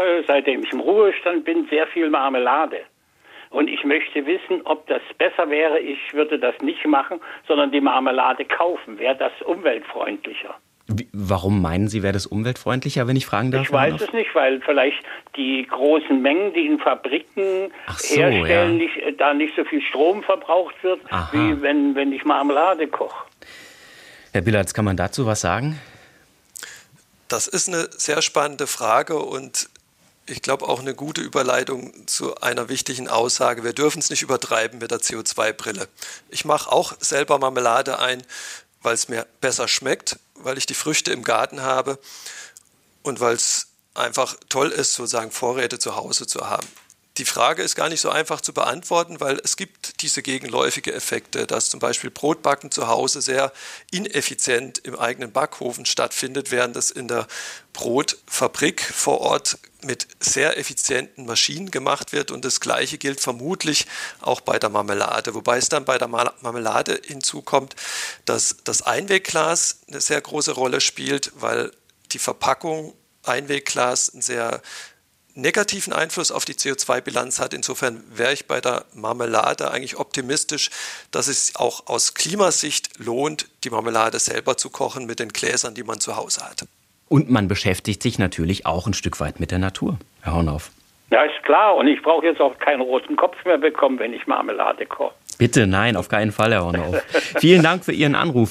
koche, seitdem ich im Ruhestand bin, sehr viel Marmelade. Und ich möchte wissen, ob das besser wäre, ich würde das nicht machen, sondern die Marmelade kaufen. Wäre das umweltfreundlicher? Wie, warum meinen Sie, wäre das umweltfaltlicher, wenn ich fragen darf? Ich weiß es nicht, weil vielleicht die großen Mengen, die in Fabriken so, herstellen, ja. nicht, äh, da nicht so viel Strom verbraucht wird, Aha. wie wenn, wenn ich Marmelade koche. Herr Billards, kann man dazu was sagen? Das ist eine sehr spannende Frage und ich glaube auch eine gute Überleitung zu einer wichtigen Aussage. Wir dürfen es nicht übertreiben mit der CO2-Brille. Ich mache auch selber Marmelade ein, weil es mir besser schmeckt, weil ich die Früchte im Garten habe und weil es einfach toll ist, sozusagen Vorräte zu Hause zu haben die Frage ist gar nicht so einfach zu beantworten, weil es gibt diese gegenläufige Effekte, dass zum Beispiel Brotbacken zu Hause sehr ineffizient im eigenen Backofen stattfindet, während es in der Brotfabrik vor Ort mit sehr effizienten Maschinen gemacht wird. Und das Gleiche gilt vermutlich auch bei der Marmelade, wobei es dann bei der Marmelade hinzukommt, dass das Einwegglas eine sehr große Rolle spielt, weil die Verpackung Einwegglas ein sehr negativen Einfluss auf die CO2-Bilanz hat. Insofern wäre ich bei der Marmelade eigentlich optimistisch, dass es auch aus Klimasicht lohnt, die Marmelade selber zu kochen mit den Gläsern, die man zu Hause hat. Und man beschäftigt sich natürlich auch ein Stück weit mit der Natur, Herr Hornauf. Ja, ist klar. Und ich brauche jetzt auch keinen roten Kopf mehr bekommen, wenn ich Marmelade koche. Bitte, nein, auf keinen Fall, Herr Hornauf. Vielen Dank für Ihren Anruf.